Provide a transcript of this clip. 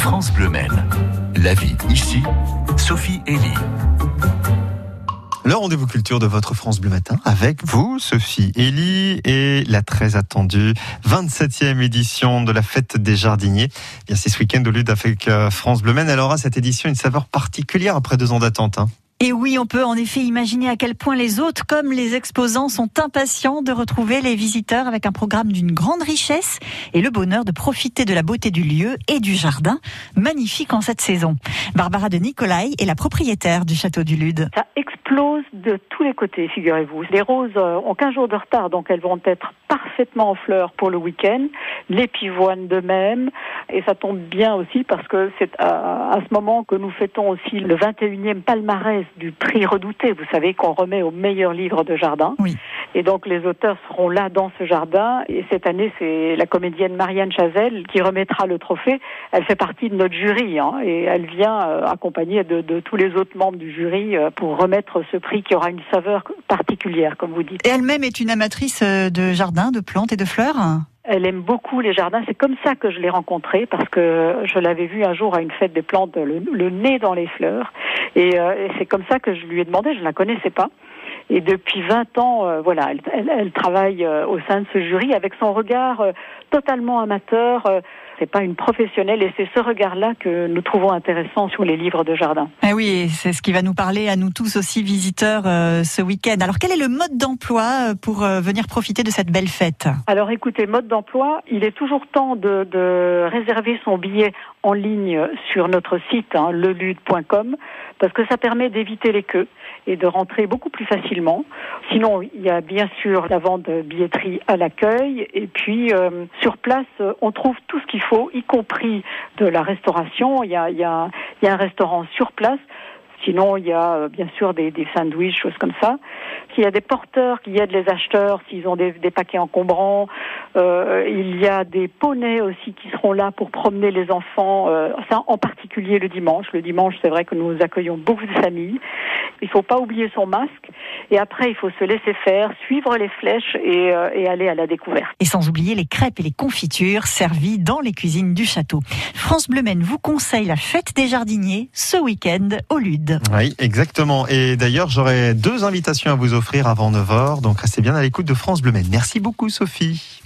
France Bleu Maine. La vie ici, Sophie Elie. Le rendez-vous culture de votre France Bleu Matin avec vous, Sophie Elie, et la très attendue 27e édition de la fête des jardiniers. Bien, c'est ce week-end au Lude avec euh, France Bleu Maine. Elle aura cette édition une saveur particulière après deux ans d'attente. Hein. Et oui, on peut en effet imaginer à quel point les hôtes, comme les exposants, sont impatients de retrouver les visiteurs avec un programme d'une grande richesse et le bonheur de profiter de la beauté du lieu et du jardin, magnifique en cette saison. Barbara de Nicolai est la propriétaire du château du Lude. Ça explose de tous les côtés, figurez-vous. Les roses euh, ont 15 jours de retard, donc elles vont être parfaitement en fleurs pour le week-end. Les pivoines de même. Et ça tombe bien aussi parce que c'est à, ce moment que nous fêtons aussi le 21e palmarès du prix redouté. Vous savez qu'on remet au meilleur livre de jardin. Oui. Et donc les auteurs seront là dans ce jardin. Et cette année, c'est la comédienne Marianne Chazelle qui remettra le trophée. Elle fait partie de notre jury hein, et elle vient euh, accompagnée de, de, tous les autres membres du jury euh, pour remettre ce prix qui aura une saveur particulière, comme vous dites. Et elle-même est une amatrice euh, de jardin, de plantes et de fleurs? Elle aime beaucoup les jardins. C'est comme ça que je l'ai rencontrée parce que je l'avais vue un jour à une fête des plantes, le, nez dans les fleurs. Et, euh, et c'est comme ça que je lui ai demandé. Je ne la connaissais pas. Et depuis 20 ans, euh, voilà, elle, travaille euh, au sein de ce jury avec son regard totalement amateur. C'est pas une professionnelle et c'est ce regard-là que nous trouvons intéressant sur les livres de jardin. Eh oui, c'est ce qui va nous parler à nous tous aussi visiteurs ce week-end. Alors quel est le mode d'emploi pour venir profiter de cette belle fête? Alors écoutez, mode d'emploi, il est toujours temps de, de réserver son billet en ligne sur notre site hein, lelude.com parce que ça permet d'éviter les queues et de rentrer beaucoup plus facilement. Sinon, il y a bien sûr la vente de billetterie à l'accueil et puis euh, sur place, on trouve tout ce qu'il faut, y compris de la restauration. Il y a, il y a, il y a un restaurant sur place. Sinon, il y a euh, bien sûr des, des sandwichs, choses comme ça. S'il y a des porteurs qui aident les acheteurs, s'ils ont des, des paquets encombrants, euh, il y a des poneys aussi qui seront là pour promener les enfants, euh, ça en particulier le dimanche. Le dimanche, c'est vrai que nous accueillons beaucoup de familles. Il ne faut pas oublier son masque. Et après, il faut se laisser faire, suivre les flèches et, euh, et, aller à la découverte. Et sans oublier les crêpes et les confitures servies dans les cuisines du château. France Bleu Maine vous conseille la fête des jardiniers ce week-end au Lude. Oui, exactement. Et d'ailleurs, j'aurai deux invitations à offrir avant 9h. Donc restez bien à l'écoute de France Bleu Maine. Merci beaucoup, Sophie.